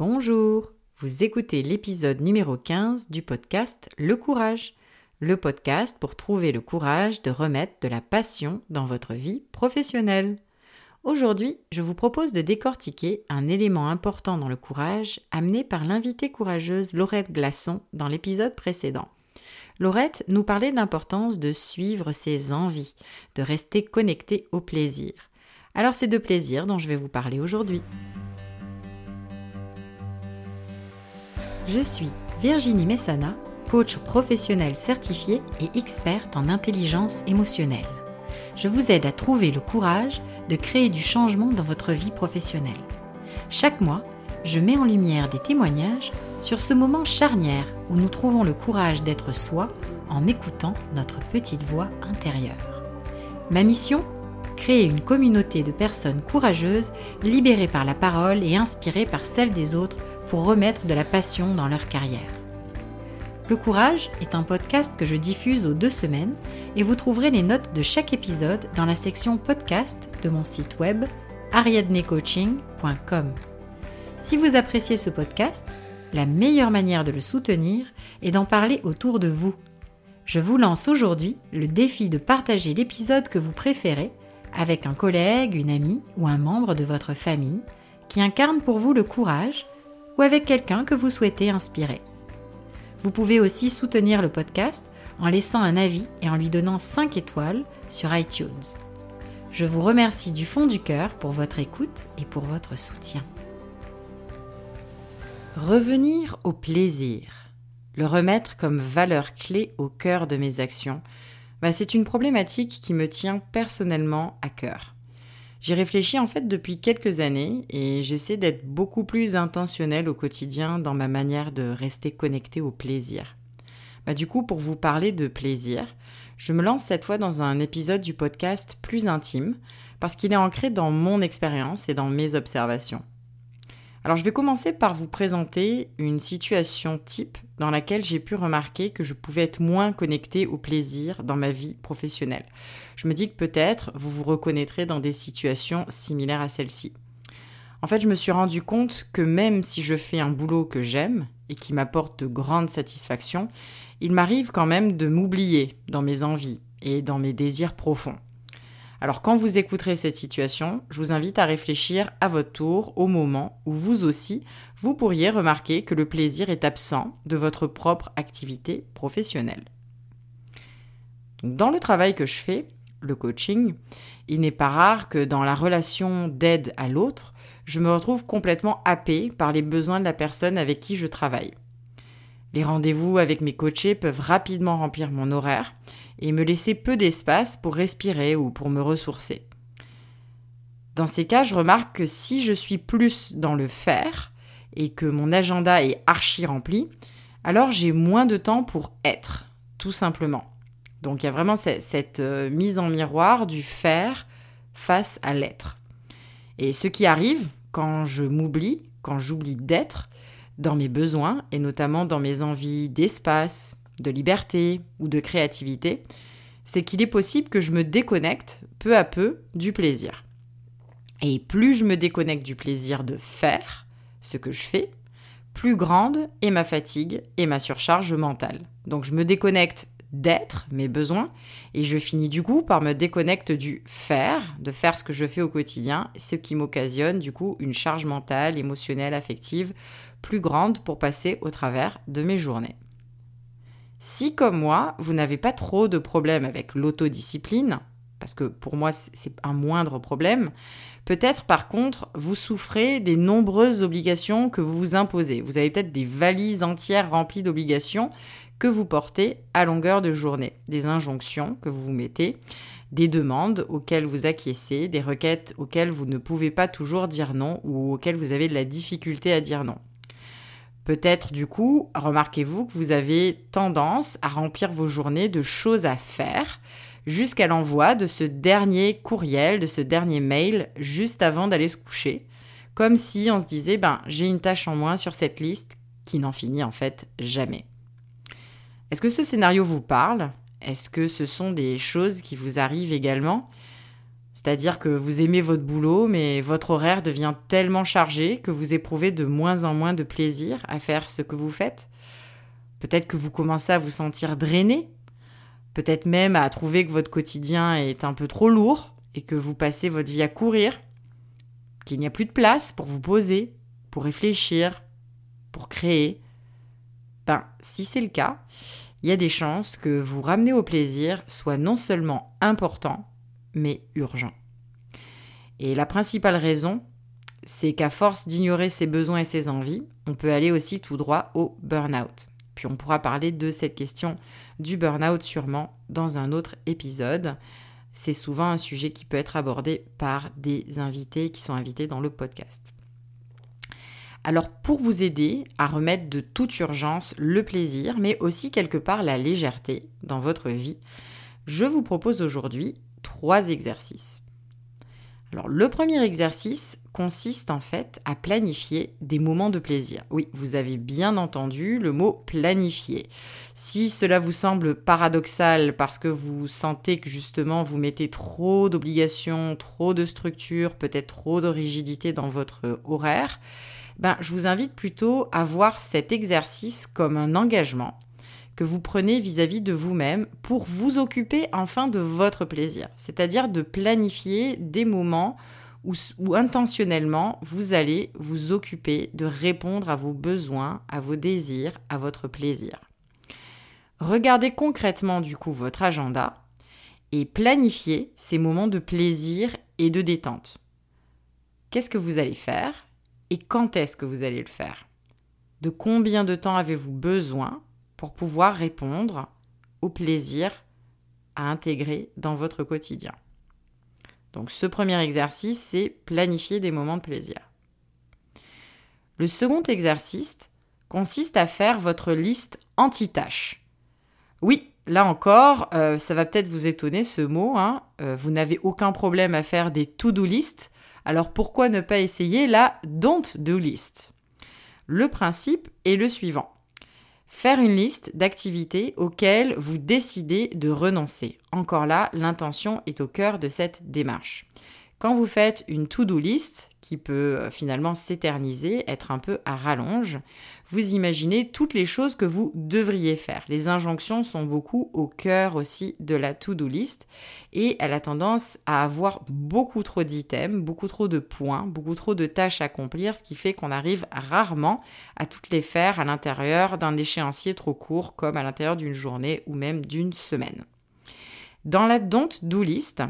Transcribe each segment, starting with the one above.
Bonjour, vous écoutez l'épisode numéro 15 du podcast Le Courage, le podcast pour trouver le courage de remettre de la passion dans votre vie professionnelle. Aujourd'hui, je vous propose de décortiquer un élément important dans le courage amené par l'invitée courageuse Laurette Glaçon dans l'épisode précédent. Laurette nous parlait de l'importance de suivre ses envies, de rester connecté au plaisir. Alors c'est de plaisir dont je vais vous parler aujourd'hui. Je suis Virginie Messana, coach professionnel certifié et experte en intelligence émotionnelle. Je vous aide à trouver le courage de créer du changement dans votre vie professionnelle. Chaque mois, je mets en lumière des témoignages sur ce moment charnière où nous trouvons le courage d'être soi en écoutant notre petite voix intérieure. Ma mission Créer une communauté de personnes courageuses, libérées par la parole et inspirées par celle des autres pour remettre de la passion dans leur carrière. Le Courage est un podcast que je diffuse aux deux semaines et vous trouverez les notes de chaque épisode dans la section podcast de mon site web ariadnecoaching.com. Si vous appréciez ce podcast, la meilleure manière de le soutenir est d'en parler autour de vous. Je vous lance aujourd'hui le défi de partager l'épisode que vous préférez avec un collègue, une amie ou un membre de votre famille qui incarne pour vous le courage ou avec quelqu'un que vous souhaitez inspirer. Vous pouvez aussi soutenir le podcast en laissant un avis et en lui donnant 5 étoiles sur iTunes. Je vous remercie du fond du cœur pour votre écoute et pour votre soutien. Revenir au plaisir, le remettre comme valeur clé au cœur de mes actions, bah, c'est une problématique qui me tient personnellement à cœur. J'y réfléchis en fait depuis quelques années et j'essaie d'être beaucoup plus intentionnelle au quotidien dans ma manière de rester connectée au plaisir. Bah, du coup, pour vous parler de plaisir, je me lance cette fois dans un épisode du podcast plus intime parce qu'il est ancré dans mon expérience et dans mes observations. Alors je vais commencer par vous présenter une situation type dans laquelle j'ai pu remarquer que je pouvais être moins connectée au plaisir dans ma vie professionnelle. Je me dis que peut-être vous vous reconnaîtrez dans des situations similaires à celle-ci. En fait, je me suis rendu compte que même si je fais un boulot que j'aime et qui m'apporte de grandes satisfactions, il m'arrive quand même de m'oublier dans mes envies et dans mes désirs profonds. Alors quand vous écouterez cette situation, je vous invite à réfléchir à votre tour au moment où vous aussi, vous pourriez remarquer que le plaisir est absent de votre propre activité professionnelle. Dans le travail que je fais, le coaching, il n'est pas rare que dans la relation d'aide à l'autre, je me retrouve complètement happé par les besoins de la personne avec qui je travaille. Les rendez-vous avec mes coachés peuvent rapidement remplir mon horaire et me laisser peu d'espace pour respirer ou pour me ressourcer. Dans ces cas, je remarque que si je suis plus dans le faire et que mon agenda est archi rempli, alors j'ai moins de temps pour être, tout simplement. Donc il y a vraiment cette, euh, mise en miroir du faire face à l'être. Et ce qui arrive quand je m'oublie, quand j'oublie d'être dans mes besoins et notamment dans mes envies d'espace, de liberté ou de créativité, c'est qu'il est possible que je me déconnecte peu à peu du plaisir. Et plus je me déconnecte du plaisir de faire ce que je fais, plus grande est ma fatigue et ma surcharge mentale. Donc je me déconnecte d'être, mes besoins, et je finis du coup par me déconnecter du faire, de faire ce que je fais au quotidien, ce qui m'occasionne du coup une charge mentale, émotionnelle, affective plus grande pour passer au travers de mes journées. Si comme moi, vous n'avez pas trop de problèmes avec l'autodiscipline, parce que pour moi c'est un moindre problème, peut-être par contre vous souffrez des nombreuses obligations que vous vous imposez. Vous avez peut-être des valises entières remplies d'obligations que vous portez à longueur de journée, des injonctions que vous vous mettez, des demandes auxquelles vous acquiescez, des requêtes auxquelles vous ne pouvez pas toujours dire non ou auxquelles vous avez de la difficulté à dire non. Peut-être du coup, remarquez-vous que vous avez tendance à remplir vos journées de choses à faire jusqu'à l'envoi de ce dernier courriel, de ce dernier mail juste avant d'aller se coucher, comme si on se disait ben j'ai une tâche en moins sur cette liste qui n'en finit en fait jamais. Est-ce que ce scénario vous parle? Est-ce que ce sont des choses qui vous arrivent également? C'est-à-dire que vous aimez votre boulot, mais votre horaire devient tellement chargé que vous éprouvez de moins en moins de plaisir à faire ce que vous faites. Peut-être que vous commencez à vous sentir drainé, peut-être même à trouver que votre quotidien est un peu trop lourd et que vous passez votre vie à courir, qu'il n'y a plus de place pour vous poser, pour réfléchir, pour créer. Ben, si c'est le cas, il y a des chances que vous ramener au plaisir soit non seulement important, mais urgent. Et la principale raison, c'est qu'à force d'ignorer ses besoins et ses envies, on peut aller aussi tout droit au burn-out. Puis on pourra parler de cette question du burn-out sûrement dans un autre épisode. C'est souvent un sujet qui peut être abordé par des invités qui sont invités dans le podcast. Alors pour vous aider à remettre de toute urgence le plaisir, mais aussi quelque part la légèreté dans votre vie, je vous propose aujourd'hui trois exercices. Alors le premier exercice consiste en fait à planifier des moments de plaisir. Oui, vous avez bien entendu le mot planifier. Si cela vous semble paradoxal parce que vous sentez que justement vous mettez trop d'obligations, trop de structures, peut-être trop de rigidité dans votre horaire, ben, je vous invite plutôt à voir cet exercice comme un engagement que vous prenez vis-à-vis de vous-même pour vous occuper enfin de votre plaisir, c'est-à-dire de planifier des moments où, intentionnellement vous allez vous occuper de répondre à vos besoins, à vos désirs, à votre plaisir. Regardez concrètement du coup votre agenda et planifiez ces moments de plaisir et de détente. Qu'est-ce que vous allez faire et quand est-ce que vous allez le faire? De combien de temps avez-vous besoin pour pouvoir répondre au plaisir à intégrer dans votre quotidien. Donc ce premier exercice, c'est planifier des moments de plaisir. Le second exercice consiste à faire votre liste anti-tâches. Oui, là encore, euh, ça va peut-être vous étonner ce mot. Hein. Euh, vous n'avez aucun problème à faire des to-do list. Alors pourquoi ne pas essayer la don't do list? Le principe est le suivant. Faire une liste d'activités auxquelles vous décidez de renoncer. Encore là, l'intention est au cœur de cette démarche. Quand vous faites une to-do list, qui peut euh, finalement s'éterniser, être un peu à rallonge, vous imaginez toutes les choses que vous devriez faire. Les injonctions sont beaucoup au cœur aussi de la to-do list et elle a tendance à avoir beaucoup trop d'items, beaucoup trop de points, beaucoup trop de tâches à accomplir, ce qui fait qu'on arrive rarement à toutes les faire à l'intérieur d'un échéancier trop court comme à l'intérieur d'une journée ou même d'une semaine. Dans la don't do list,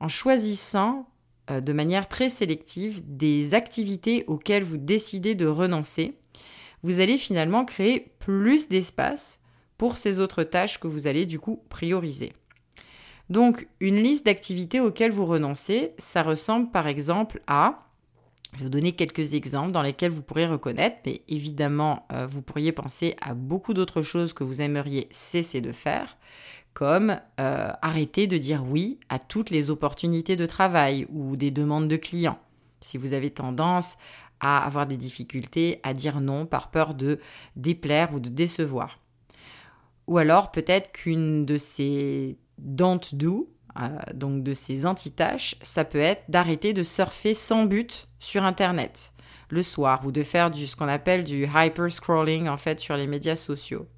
en choisissant euh, de manière très sélective des activités auxquelles vous décidez de renoncer, vous allez finalement créer plus d'espace pour ces autres tâches que vous allez du coup prioriser. Donc une liste d'activités auxquelles vous renoncez, ça ressemble par exemple à, je vais vous donner quelques exemples dans lesquels vous pourrez reconnaître, mais évidemment euh, vous pourriez penser à beaucoup d'autres choses que vous aimeriez cesser de faire comme euh, arrêter de dire oui à toutes les opportunités de travail ou des demandes de clients. Si vous avez tendance à avoir des difficultés à dire non par peur de déplaire ou de décevoir. Ou alors peut-être qu'une de ces don't do, euh, donc de ces antitâches, ça peut être d'arrêter de surfer sans but sur Internet le soir ou de faire du, ce qu'on appelle du hyper scrolling en fait sur les médias sociaux.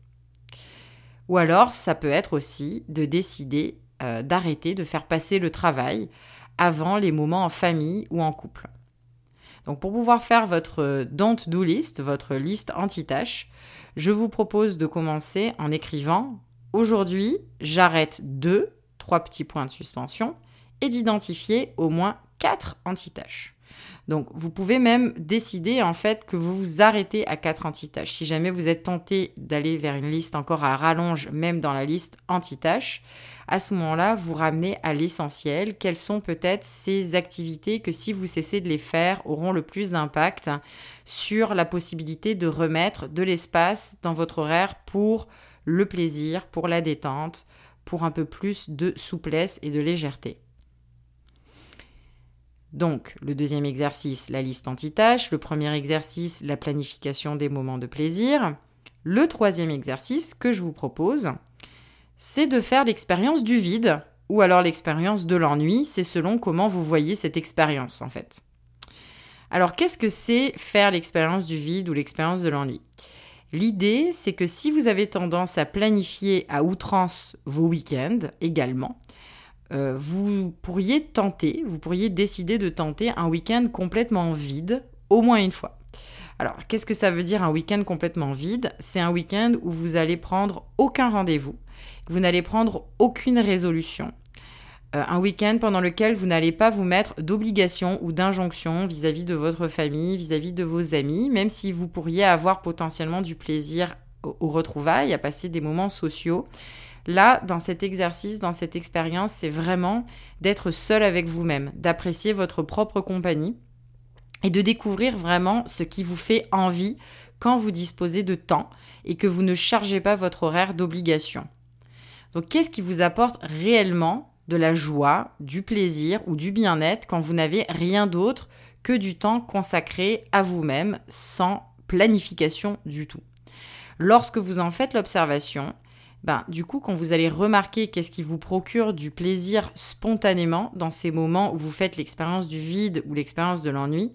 Ou alors, ça peut être aussi de décider euh, d'arrêter de faire passer le travail avant les moments en famille ou en couple. Donc pour pouvoir faire votre don't do list, votre liste anti-tâches, je vous propose de commencer en écrivant aujourd'hui, j'arrête deux, trois petits points de suspension, et d'identifier au moins quatre anti-tâches. Donc, vous pouvez même décider en fait que vous vous arrêtez à quatre antitâches. Si jamais vous êtes tenté d'aller vers une liste encore à rallonge, même dans la liste antitâches, à ce moment-là, vous ramenez à l'essentiel. Quelles sont peut-être ces activités que si vous cessez de les faire auront le plus d'impact sur la possibilité de remettre de l'espace dans votre horaire pour le plaisir, pour la détente, pour un peu plus de souplesse et de légèreté. Donc, le deuxième exercice, la liste anti-tâches. Le premier exercice, la planification des moments de plaisir. Le troisième exercice que je vous propose, c'est de faire l'expérience du vide ou alors l'expérience de l'ennui, c'est selon comment vous voyez cette expérience en fait. Alors qu'est-ce que c'est faire l'expérience du vide ou l'expérience de l'ennui? L'idée, c'est que si vous avez tendance à planifier à outrance vos week-ends également, euh, vous pourriez tenter, vous pourriez décider de tenter un week-end complètement vide au moins une fois. Alors, qu'est-ce que ça veut dire un week-end complètement vide? C'est un week-end où vous allez prendre aucun rendez-vous, vous n'allez prendre aucune résolution, euh, un week-end pendant lequel vous n'allez pas vous mettre d'obligations ou d'injonctions vis-à-vis de votre famille, vis-à-vis de vos amis, même si vous pourriez avoir potentiellement du plaisir aux retrouvailles, à passer des moments sociaux. Là, dans cet exercice, dans cette expérience, c'est vraiment d'être seul avec vous-même, d'apprécier votre propre compagnie et de découvrir vraiment ce qui vous fait envie quand vous disposez de temps et que vous ne chargez pas votre horaire d'obligation. Donc qu'est-ce qui vous apporte réellement de la joie, du plaisir ou du bien-être quand vous n'avez rien d'autre que du temps consacré à vous-même sans planification du tout? Lorsque vous en faites l'observation, ben, du coup, quand vous allez remarquer qu'est-ce qui vous procure du plaisir spontanément dans ces moments où vous faites l'expérience du vide ou l'expérience de l'ennui,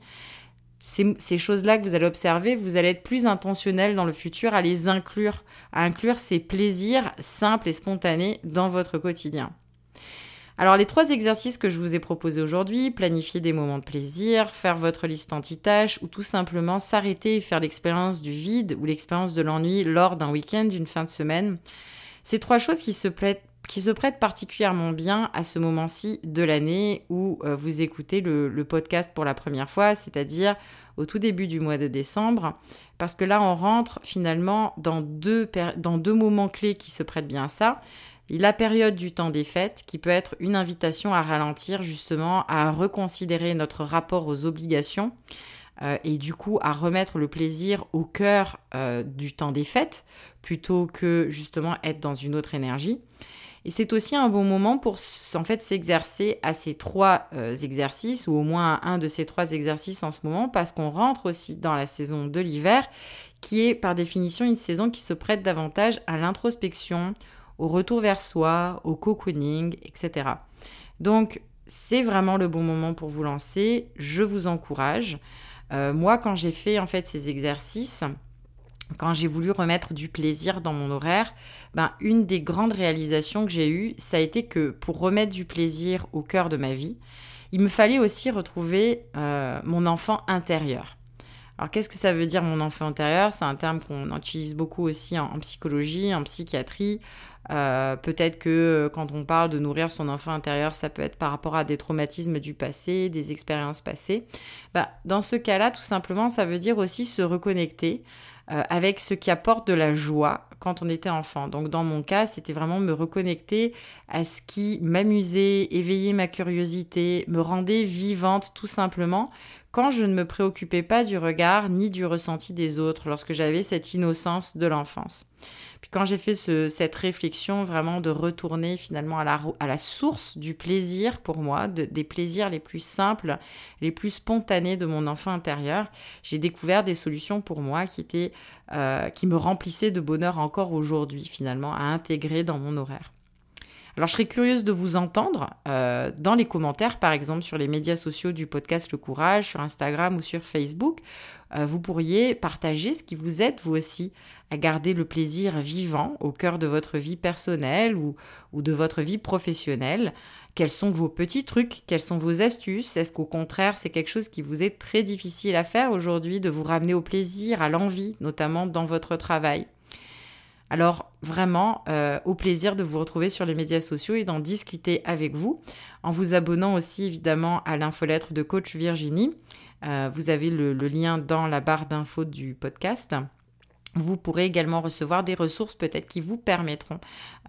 ces, ces choses-là que vous allez observer, vous allez être plus intentionnel dans le futur à les inclure, à inclure ces plaisirs simples et spontanés dans votre quotidien. Alors les trois exercices que je vous ai proposés aujourd'hui, planifier des moments de plaisir, faire votre liste anti-tâches ou tout simplement s'arrêter et faire l'expérience du vide ou l'expérience de l'ennui lors d'un week-end, d'une fin de semaine, c'est trois choses qui se, prêtent, qui se prêtent particulièrement bien à ce moment-ci de l'année où euh, vous écoutez le, podcast pour la première fois, c'est-à-dire au tout début du mois de décembre, parce que là on rentre finalement dans deux, dans deux moments clés qui se prêtent bien à ça. La période du temps des fêtes qui peut être une invitation à ralentir justement, à reconsidérer notre rapport aux obligations euh, et du coup à remettre le plaisir au cœur euh, du temps des fêtes plutôt que justement être dans une autre énergie. Et c'est aussi un bon moment pour en fait s'exercer à ces trois euh, exercices ou au moins à un de ces trois exercices en ce moment parce qu'on rentre aussi dans la saison de l'hiver qui est par définition une saison qui se prête davantage à l'introspection, au retour vers soi, au cocooning, etc. Donc, c'est vraiment le bon moment pour vous lancer. Je vous encourage. Euh, moi, quand j'ai fait en fait ces exercices, quand j'ai voulu remettre du plaisir dans mon horaire, ben, une des grandes réalisations que j'ai eues, ça a été que pour remettre du plaisir au cœur de ma vie, il me fallait aussi retrouver euh, mon enfant intérieur. Alors qu'est-ce que ça veut dire mon enfant intérieur? C'est un terme qu'on utilise beaucoup aussi en psychologie, en psychiatrie. Euh, peut-être que euh, quand on parle de nourrir son enfant intérieur, ça peut être par rapport à des traumatismes du passé, des expériences passées. Bah, dans ce cas-là, tout simplement, ça veut dire aussi se reconnecter euh, avec ce qui apporte de la joie quand on était enfant. Donc dans mon cas, c'était vraiment me reconnecter à ce qui m'amusait, éveillait ma curiosité, me rendait vivante tout simplement quand je ne me préoccupais pas du regard ni du ressenti des autres lorsque j'avais cette innocence de l'enfance. Puis quand j'ai fait cette réflexion vraiment de retourner finalement à la, à la source du plaisir pour moi, des plaisirs les plus simples, les plus spontanés de mon enfant intérieur, j'ai découvert des solutions pour moi qui étaient, euh, qui me remplissaient de bonheur encore aujourd'hui finalement à intégrer dans mon horaire. Alors je serais curieuse de vous entendre euh, dans les commentaires, par exemple sur les médias sociaux du podcast Le Courage, sur Instagram ou sur Facebook. Euh, vous pourriez partager ce qui vous aide vous aussi à garder le plaisir vivant au cœur de votre vie personnelle ou de votre vie professionnelle. Quels sont vos petits trucs? Quelles sont vos astuces? Est-ce qu'au contraire, c'est quelque chose qui vous est très difficile à faire aujourd'hui, de vous ramener au plaisir, à l'envie, notamment dans votre travail? Alors vraiment, euh, au plaisir de vous retrouver sur les médias sociaux et d'en discuter avec vous, en vous abonnant aussi évidemment à l'infolettre de Coach Virginie. Euh, vous avez le, lien dans la barre d'infos du podcast. Vous pourrez également recevoir des ressources peut-être qui vous permettront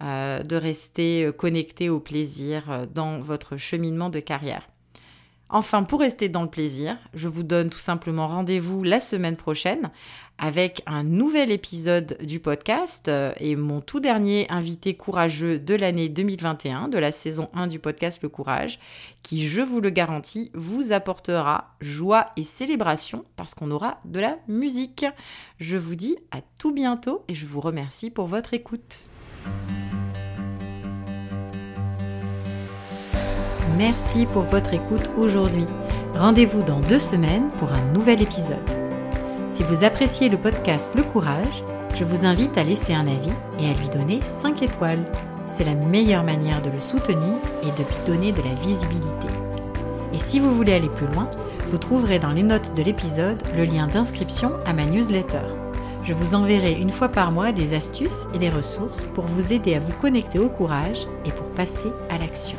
euh, de rester euh, connecté au plaisir euh, dans votre cheminement de carrière. Enfin, pour rester dans le plaisir, je vous donne tout simplement rendez-vous la semaine prochaine avec un nouvel épisode du podcast euh, et mon tout dernier invité courageux de l'année 2021, de la saison 1 du podcast Le Courage, qui, je vous le garantis, vous apportera joie et célébration parce qu'on aura de la musique. Je vous dis à tout bientôt et je vous remercie pour votre écoute. Merci pour votre écoute aujourd'hui. Rendez-vous dans deux semaines pour un nouvel épisode. Si vous appréciez le podcast Le Courage, je vous invite à laisser un avis et à lui donner 5 étoiles. C'est la meilleure manière de le soutenir et de lui donner de la visibilité. Et si vous voulez aller plus loin, vous trouverez dans les notes de l'épisode le lien d'inscription à ma newsletter. Je vous enverrai une fois par mois des astuces et des ressources pour vous aider à vous connecter au courage et pour passer à l'action.